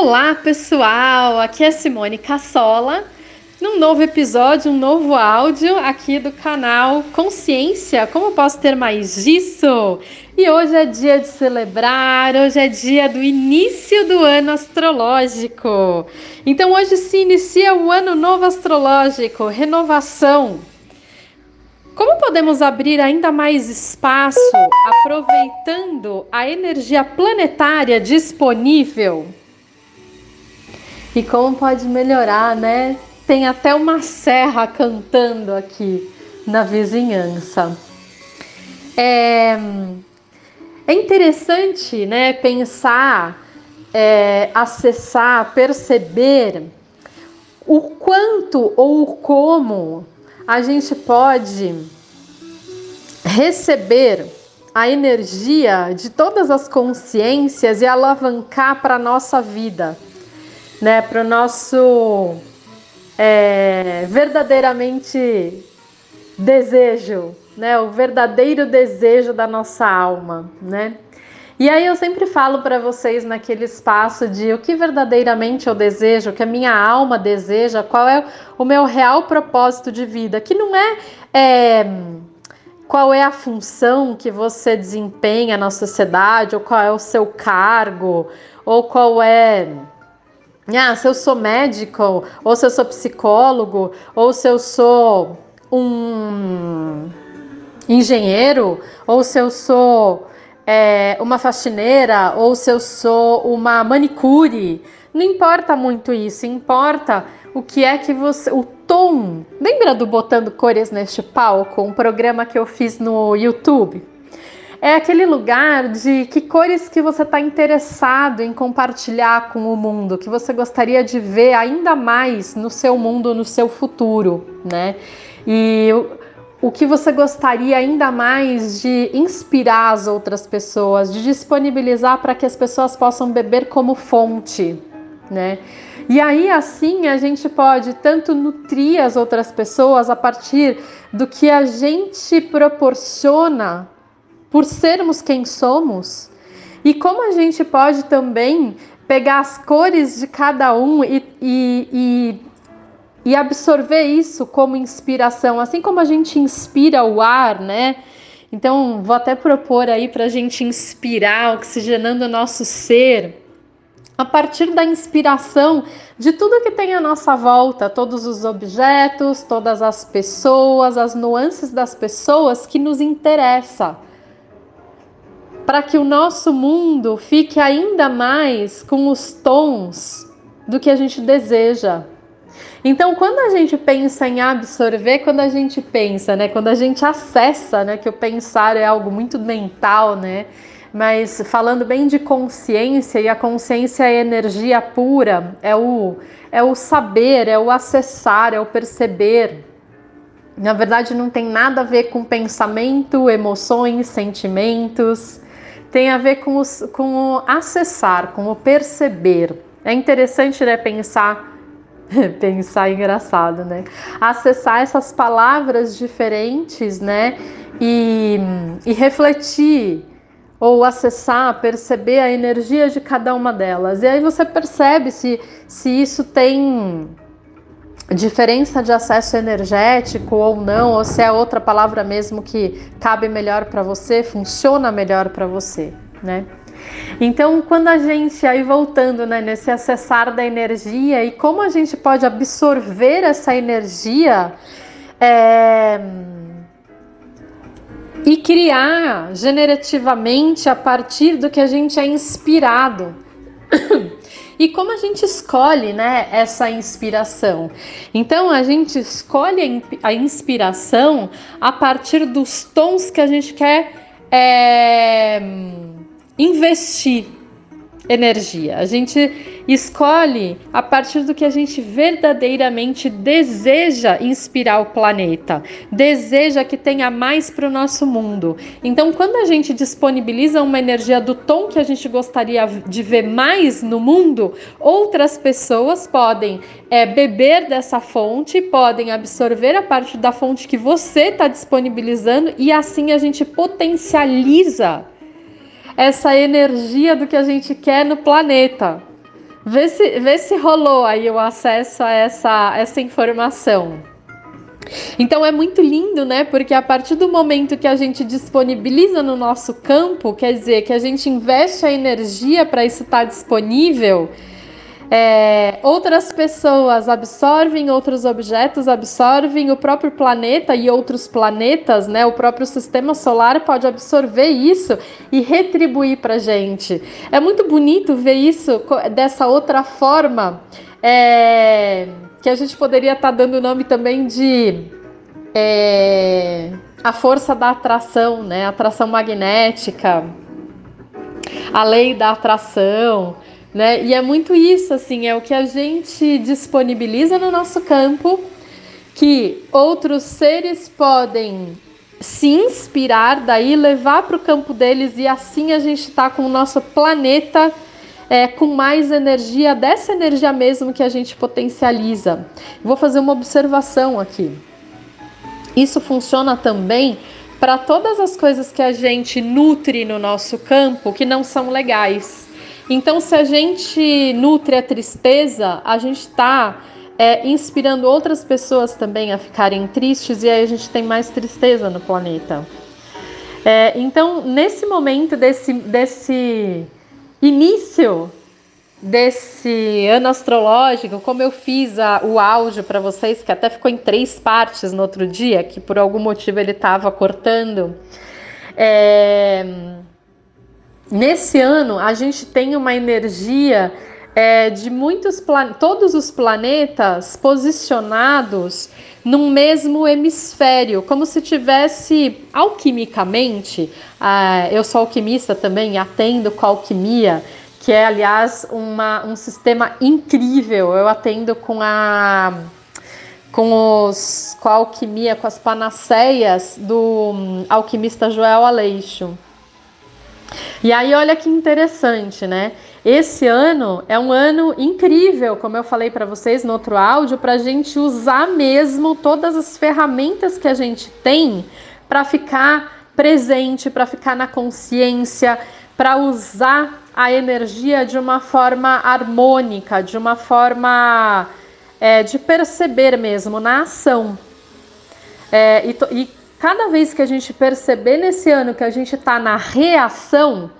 Olá, pessoal! Aqui é Simone Cassola, num novo episódio, um novo áudio aqui do canal Consciência. Como posso ter mais disso? E hoje é dia de celebrar, hoje é dia do início do ano astrológico. Então hoje se inicia o ano novo astrológico, renovação. Como podemos abrir ainda mais espaço aproveitando a energia planetária disponível? E como pode melhorar, né? Tem até uma serra cantando aqui na vizinhança. É, é interessante, né? Pensar, é, acessar, perceber o quanto ou como a gente pode receber a energia de todas as consciências e alavancar para a nossa vida né, para o nosso é, verdadeiramente desejo, né, o verdadeiro desejo da nossa alma, né? E aí eu sempre falo para vocês naquele espaço de o que verdadeiramente eu desejo, o que a minha alma deseja, qual é o meu real propósito de vida, que não é, é qual é a função que você desempenha na sociedade, ou qual é o seu cargo, ou qual é ah, se eu sou médico, ou se eu sou psicólogo, ou se eu sou um engenheiro, ou se eu sou é, uma faxineira, ou se eu sou uma manicure. Não importa muito isso, importa o que é que você. O tom. Lembra do Botando Cores neste Palco? Um programa que eu fiz no YouTube? É aquele lugar de que cores que você está interessado em compartilhar com o mundo, que você gostaria de ver ainda mais no seu mundo, no seu futuro, né? E o que você gostaria ainda mais de inspirar as outras pessoas, de disponibilizar para que as pessoas possam beber como fonte, né? E aí assim a gente pode tanto nutrir as outras pessoas a partir do que a gente proporciona por sermos quem somos e como a gente pode também pegar as cores de cada um e, e, e, e absorver isso como inspiração, assim como a gente inspira o ar, né? Então, vou até propor aí para a gente inspirar, oxigenando o nosso ser, a partir da inspiração de tudo que tem à nossa volta, todos os objetos, todas as pessoas, as nuances das pessoas que nos interessam para que o nosso mundo fique ainda mais com os tons do que a gente deseja. Então, quando a gente pensa em absorver, quando a gente pensa, né, quando a gente acessa, né, que o pensar é algo muito mental, né, mas falando bem de consciência, e a consciência é energia pura, é o, é o saber, é o acessar, é o perceber. Na verdade, não tem nada a ver com pensamento, emoções, sentimentos tem a ver com, os, com o acessar, com o perceber. É interessante né, pensar, pensar engraçado, né? Acessar essas palavras diferentes, né? E, e refletir ou acessar, perceber a energia de cada uma delas. E aí você percebe se, se isso tem diferença de acesso energético ou não, ou se é outra palavra mesmo que cabe melhor para você, funciona melhor para você, né? Então, quando a gente aí voltando né, nesse acessar da energia e como a gente pode absorver essa energia é, e criar generativamente a partir do que a gente é inspirado. E como a gente escolhe né, essa inspiração? Então a gente escolhe a inspiração a partir dos tons que a gente quer é, investir energia. A gente escolhe a partir do que a gente verdadeiramente deseja inspirar o planeta, deseja que tenha mais para o nosso mundo. Então, quando a gente disponibiliza uma energia do tom que a gente gostaria de ver mais no mundo, outras pessoas podem é, beber dessa fonte, podem absorver a parte da fonte que você está disponibilizando e assim a gente potencializa essa energia do que a gente quer no planeta. Vê se, vê se rolou aí o acesso a essa, essa informação. Então é muito lindo, né? Porque a partir do momento que a gente disponibiliza no nosso campo, quer dizer, que a gente investe a energia para isso estar tá disponível, é, outras pessoas absorvem, outros objetos absorvem, o próprio planeta e outros planetas, né? O próprio sistema solar pode absorver isso e retribuir para gente. É muito bonito ver isso dessa outra forma. É, que a gente poderia estar tá dando o nome também de é, a força da atração, né? Atração magnética, a lei da atração, né? E é muito isso, assim, é o que a gente disponibiliza no nosso campo, que outros seres podem se inspirar, daí levar para o campo deles e assim a gente está com o nosso planeta é, com mais energia, dessa energia mesmo que a gente potencializa. Vou fazer uma observação aqui. Isso funciona também para todas as coisas que a gente nutre no nosso campo que não são legais. Então, se a gente nutre a tristeza, a gente está é, inspirando outras pessoas também a ficarem tristes e aí a gente tem mais tristeza no planeta. É, então, nesse momento desse, desse início desse ano astrológico, como eu fiz a, o áudio para vocês, que até ficou em três partes no outro dia, que por algum motivo ele estava cortando. É, nesse ano a gente tem uma energia é, de muitos todos os planetas posicionados num mesmo hemisfério, como se tivesse alquimicamente. Ah, eu sou alquimista também, atendo com alquimia, que é, aliás, uma, um sistema incrível. Eu atendo com a com, os, com a alquimia, com as panaceias do um, alquimista Joel Aleixo. E aí, olha que interessante, né? Esse ano é um ano incrível, como eu falei para vocês no outro áudio, para a gente usar mesmo todas as ferramentas que a gente tem para ficar presente, para ficar na consciência, para usar a energia de uma forma harmônica, de uma forma é, de perceber mesmo na ação. É, e, e cada vez que a gente perceber nesse ano que a gente está na reação,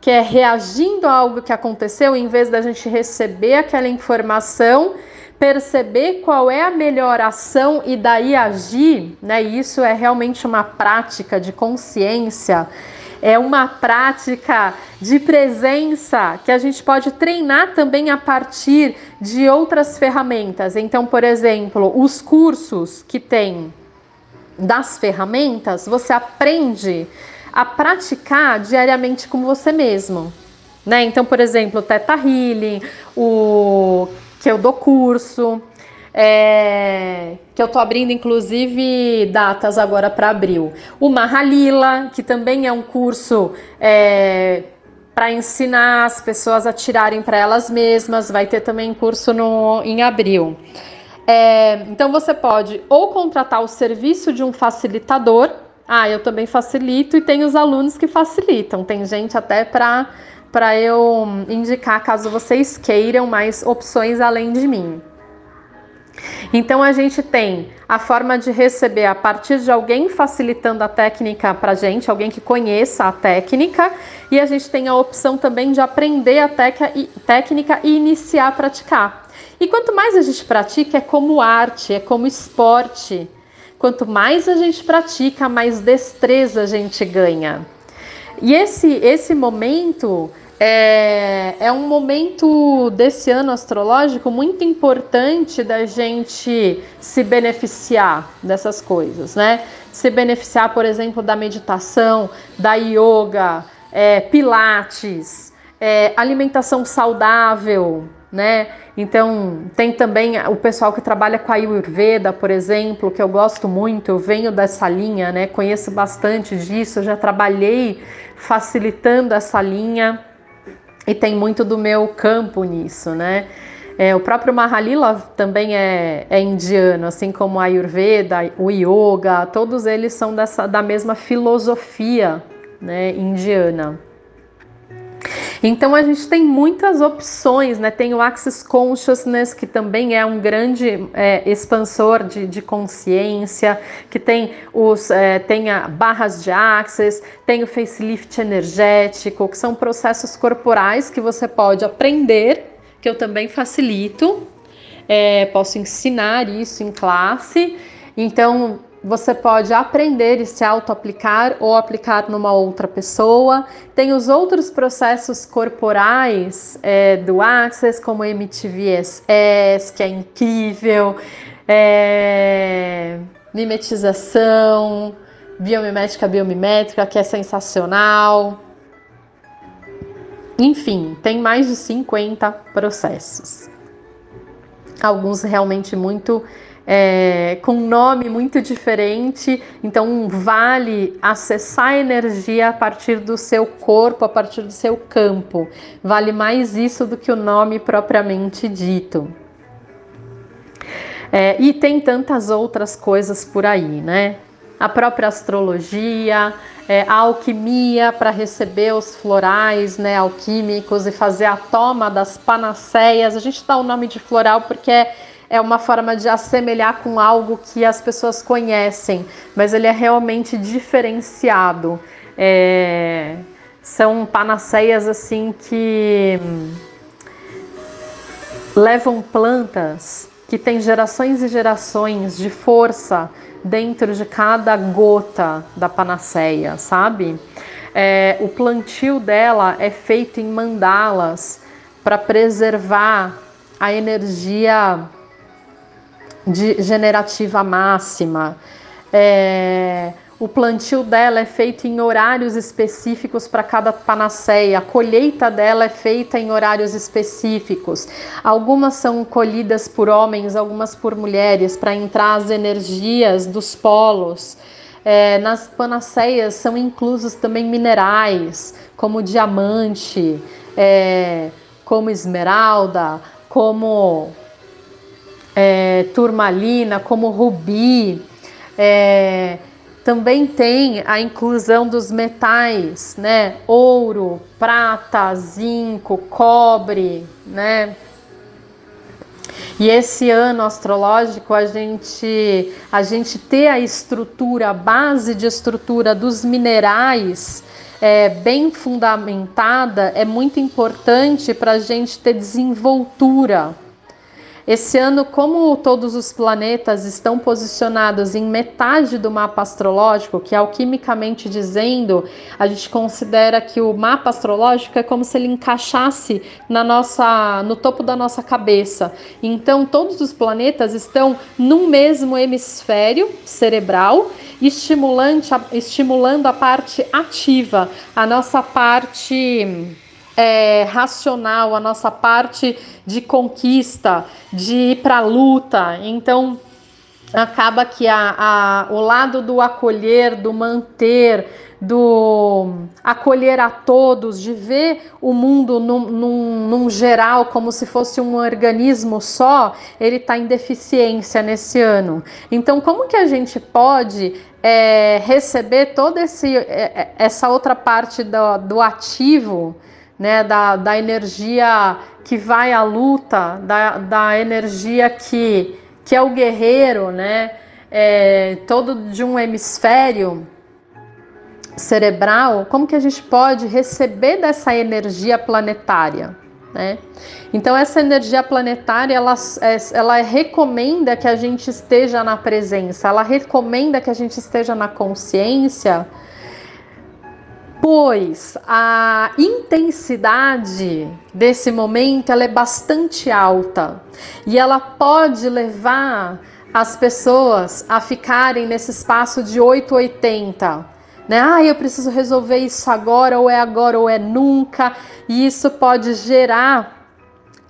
que é reagindo a algo que aconteceu, em vez da gente receber aquela informação, perceber qual é a melhor ação e daí agir, né? Isso é realmente uma prática de consciência, é uma prática de presença que a gente pode treinar também a partir de outras ferramentas. Então, por exemplo, os cursos que tem das ferramentas, você aprende a praticar diariamente com você mesmo. Né? Então, por exemplo, o Teta Healing, o que eu dou curso, é, que eu tô abrindo inclusive datas agora para abril. O Mahalila, que também é um curso é, para ensinar as pessoas a tirarem para elas mesmas, vai ter também curso no, em abril. É, então você pode ou contratar o serviço de um facilitador. Ah, eu também facilito e tem os alunos que facilitam. Tem gente até para para eu indicar caso vocês queiram mais opções além de mim. Então a gente tem a forma de receber a partir de alguém facilitando a técnica para gente, alguém que conheça a técnica, e a gente tem a opção também de aprender a técnica e iniciar a praticar. E quanto mais a gente pratica, é como arte, é como esporte. Quanto mais a gente pratica, mais destreza a gente ganha. E esse, esse momento é, é um momento desse ano astrológico muito importante da gente se beneficiar dessas coisas, né? Se beneficiar, por exemplo, da meditação, da yoga, é, pilates, é, alimentação saudável, né? Então, tem também o pessoal que trabalha com a Ayurveda, por exemplo, que eu gosto muito, eu venho dessa linha, né? Conheço bastante disso, já trabalhei facilitando essa linha e tem muito do meu campo nisso, né? É, o próprio Mahalila também é, é, indiano, assim como a Ayurveda, o Yoga, todos eles são dessa, da mesma filosofia né, indiana. Então a gente tem muitas opções, né? Tem o Access Consciousness, que também é um grande é, expansor de, de, consciência, que tem os é, tem a barras de Access, tem o facelift energético, que são processos corporais que você pode aprender, que eu também facilito. É, posso ensinar isso em classe. Então, você pode aprender e se auto-aplicar ou aplicar numa outra pessoa. Tem os outros processos corporais é, do Access, como MTVSS, que é incrível, é, mimetização, biomimética, biomimétrica, que é sensacional. Enfim, tem mais de 50 processos. Alguns realmente muito é, com um nome muito diferente, então vale acessar a energia a partir do seu corpo, a partir do seu campo. Vale mais isso do que o nome propriamente dito. É, e tem tantas outras coisas por aí, né? A própria astrologia, é, a alquimia para receber os florais né, alquímicos e fazer a toma das panaceias. A gente dá o nome de floral porque é é uma forma de assemelhar com algo que as pessoas conhecem, mas ele é realmente diferenciado. É, são panaceias assim que levam plantas que têm gerações e gerações de força dentro de cada gota da panaceia, sabe? É, o plantio dela é feito em mandalas para preservar a energia de generativa máxima. É, o plantio dela é feito em horários específicos para cada panaceia, a colheita dela é feita em horários específicos. Algumas são colhidas por homens, algumas por mulheres, para entrar as energias dos polos. É, nas panaceias são inclusos também minerais, como diamante, é, como esmeralda, como é, turmalina, como rubi. É, também tem a inclusão dos metais, né? Ouro, prata, zinco, cobre, né? E esse ano astrológico a gente a gente ter a estrutura, a base de estrutura dos minerais é, bem fundamentada é muito importante para a gente ter desenvoltura, esse ano, como todos os planetas estão posicionados em metade do mapa astrológico, que alquimicamente dizendo, a gente considera que o mapa astrológico é como se ele encaixasse na nossa, no topo da nossa cabeça. Então, todos os planetas estão num mesmo hemisfério cerebral, estimulante, estimulando a parte ativa, a nossa parte é, racional, a nossa parte de conquista, de ir para a luta. Então, acaba que a, a, o lado do acolher, do manter, do acolher a todos, de ver o mundo num, num, num geral como se fosse um organismo só, ele está em deficiência nesse ano. Então, como que a gente pode é, receber toda esse, é, essa outra parte do, do ativo? Né, da, da energia que vai à luta, da, da energia que, que é o guerreiro, né, é, todo de um hemisfério cerebral, como que a gente pode receber dessa energia planetária? Né? Então essa energia planetária ela, é, ela recomenda que a gente esteja na presença, ela recomenda que a gente esteja na consciência pois a intensidade desse momento ela é bastante alta e ela pode levar as pessoas a ficarem nesse espaço de 880. Né? Ah, eu preciso resolver isso agora, ou é agora, ou é nunca, e isso pode gerar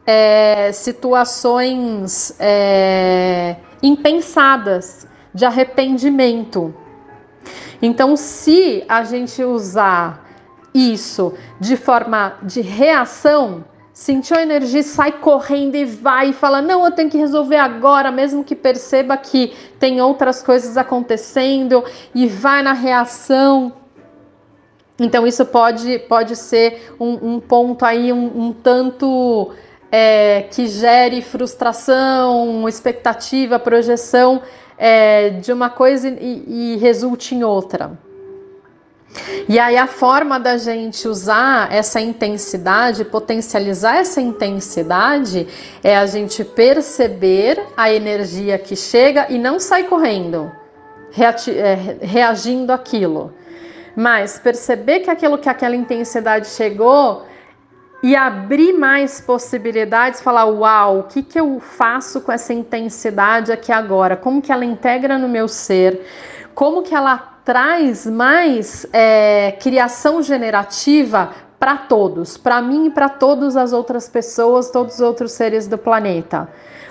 é, situações é, impensadas de arrependimento. Então, se a gente usar isso de forma de reação, sentiu a energia, sai correndo e vai e fala: Não, eu tenho que resolver agora, mesmo que perceba que tem outras coisas acontecendo, e vai na reação. Então isso pode, pode ser um, um ponto aí um, um tanto é, que gere frustração, expectativa, projeção é, de uma coisa e, e resulte em outra. E aí a forma da gente usar essa intensidade, potencializar essa intensidade, é a gente perceber a energia que chega e não sair correndo, é, reagindo àquilo. Mas perceber que aquilo que aquela intensidade chegou e abrir mais possibilidades, falar, uau, o que, que eu faço com essa intensidade aqui agora? Como que ela integra no meu ser? Como que ela traz mais é, criação generativa para todos, para mim e para todas as outras pessoas, todos os outros seres do planeta.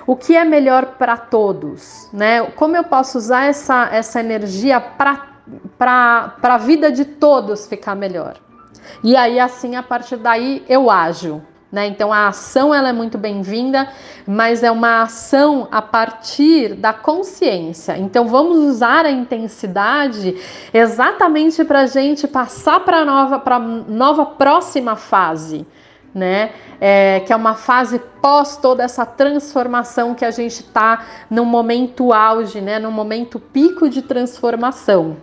O que é melhor para todos, né? Como eu posso usar essa, essa energia para a vida de todos ficar melhor? E aí, assim, a partir daí, eu ajo, né? Então a ação ela é muito bem-vinda, mas é uma ação a partir da consciência. Então vamos usar a intensidade exatamente para a gente passar para a nova, para nova próxima fase. Né? É, que é uma fase pós toda essa transformação que a gente está no momento auge, né? no momento pico de transformação.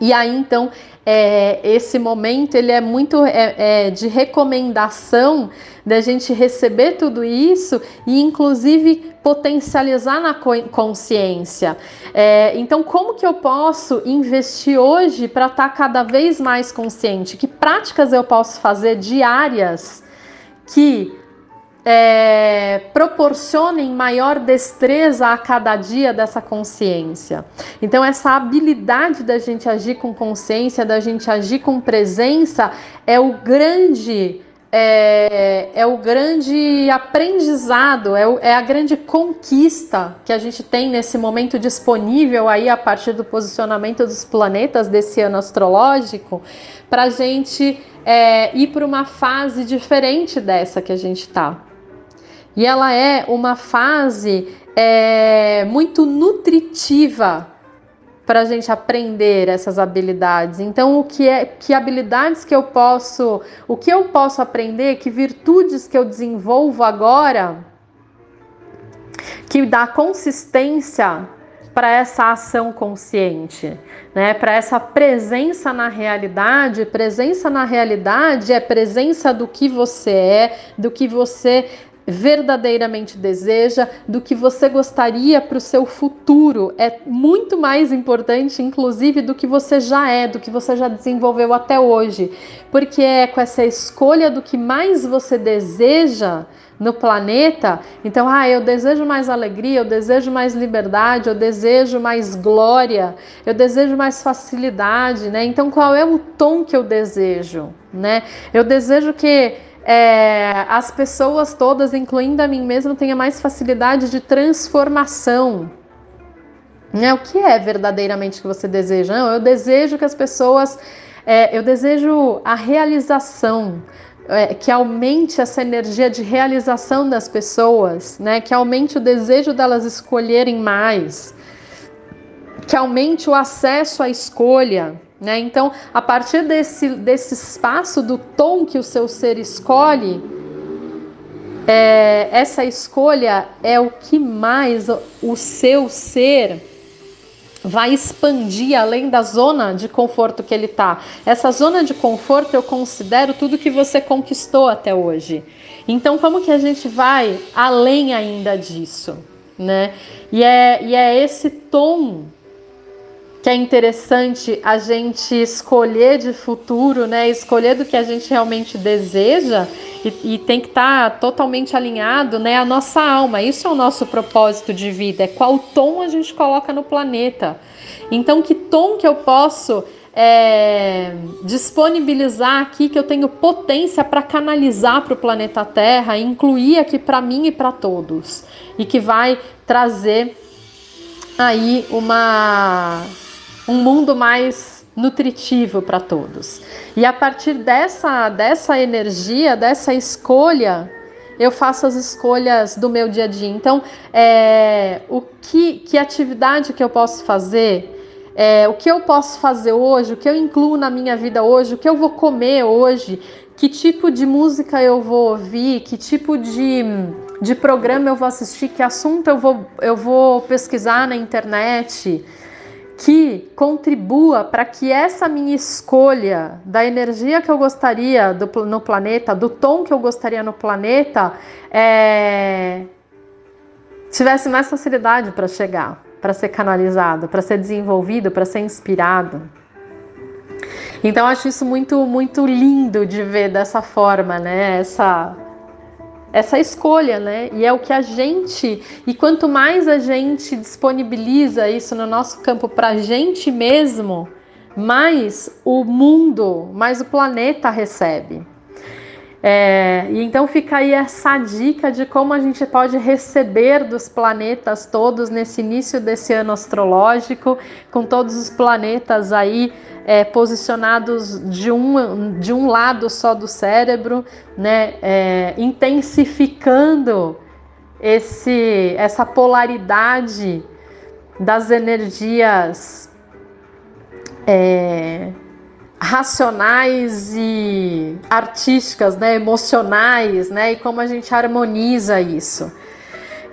E aí então é, esse momento ele é muito é, é, de recomendação da gente receber tudo isso e inclusive potencializar na consciência. É, então, como que eu posso investir hoje para estar tá cada vez mais consciente? Que práticas eu posso fazer diárias que é, proporcionem maior destreza a cada dia dessa consciência. Então, essa habilidade da gente agir com consciência, da gente agir com presença, é o grande. É, é o grande aprendizado, é, o, é a grande conquista que a gente tem nesse momento disponível aí a partir do posicionamento dos planetas desse ano astrológico, para a gente é, ir para uma fase diferente dessa que a gente está. E ela é uma fase é, muito nutritiva para a gente aprender essas habilidades. Então, o que é, que habilidades que eu posso, o que eu posso aprender, que virtudes que eu desenvolvo agora, que dá consistência para essa ação consciente, né? Para essa presença na realidade. Presença na realidade é presença do que você é, do que você verdadeiramente deseja, do que você gostaria para o seu futuro. É muito mais importante, inclusive, do que você já é, do que você já desenvolveu até hoje. Porque é com essa escolha do que mais você deseja no planeta. Então, ah, eu desejo mais alegria, eu desejo mais liberdade, eu desejo mais glória, eu desejo mais facilidade, né? Então, qual é o tom que eu desejo, né? Eu desejo que é, as pessoas todas, incluindo a mim mesma, tenham mais facilidade de transformação. Né? O que é verdadeiramente que você deseja? Não, eu desejo que as pessoas, é, eu desejo a realização, é, que aumente essa energia de realização das pessoas, né? Que aumente o desejo delas escolherem mais, que aumente o acesso à escolha, né? Então, a partir desse, desse espaço do tom que o seu ser escolhe, é, essa escolha é o que mais o seu ser vai expandir além da zona de conforto que ele está. Essa zona de conforto eu considero tudo que você conquistou até hoje. Então, como que a gente vai além ainda disso, né? E é, e é esse tom que é interessante a gente escolher de futuro, né? Escolher do que a gente realmente deseja e, e tem que estar tá totalmente alinhado, né? A nossa alma. Isso é o nosso propósito de vida. É qual tom a gente coloca no planeta. Então, que tom que eu posso é, disponibilizar aqui que eu tenho potência para canalizar para o planeta Terra, incluir aqui para mim e para todos, e que vai trazer aí uma um mundo mais nutritivo para todos. E a partir dessa, dessa energia, dessa escolha, eu faço as escolhas do meu dia a dia. Então, é, o que, que atividade que eu posso fazer é, o que eu posso fazer hoje, o que eu incluo na minha vida hoje, o que eu vou comer hoje, que tipo de música eu vou ouvir, que tipo de, de programa eu vou assistir, que assunto eu vou, eu vou pesquisar na internet, que contribua para que essa minha escolha da energia que eu gostaria do, no planeta, do tom que eu gostaria no planeta, é, tivesse mais facilidade para chegar para ser canalizado, para ser desenvolvido, para ser inspirado. Então acho isso muito muito lindo de ver dessa forma, né? Essa essa escolha, né? E é o que a gente e quanto mais a gente disponibiliza isso no nosso campo para a gente mesmo, mais o mundo, mais o planeta recebe. É, e então fica aí essa dica de como a gente pode receber dos planetas todos nesse início desse ano astrológico, com todos os planetas aí é, posicionados de um, de um lado só do cérebro, né, é, intensificando esse, essa polaridade das energias. Racionais e artísticas, né, emocionais, né, e como a gente harmoniza isso.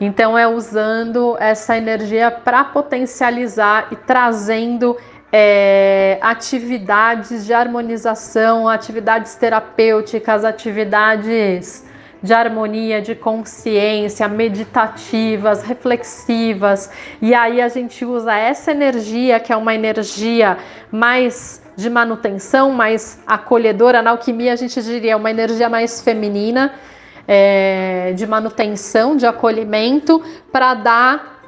Então é usando essa energia para potencializar e trazendo é, atividades de harmonização, atividades terapêuticas, atividades de harmonia, de consciência, meditativas, reflexivas. E aí a gente usa essa energia, que é uma energia mais de manutenção, mais acolhedora. Na alquimia, a gente diria uma energia mais feminina, é, de manutenção, de acolhimento, para dar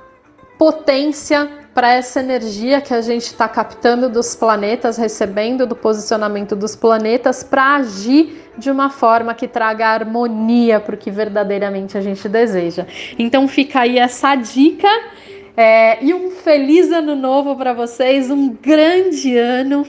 potência para essa energia que a gente está captando dos planetas, recebendo do posicionamento dos planetas, para agir de uma forma que traga harmonia para o que verdadeiramente a gente deseja. Então fica aí essa dica. É, e um feliz ano novo para vocês, um grande ano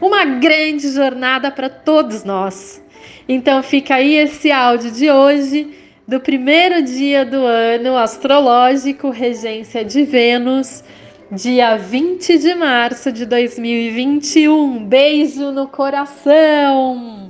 uma grande jornada para todos nós. Então fica aí esse áudio de hoje, do primeiro dia do ano astrológico, regência de Vênus, dia 20 de março de 2021. Beijo no coração!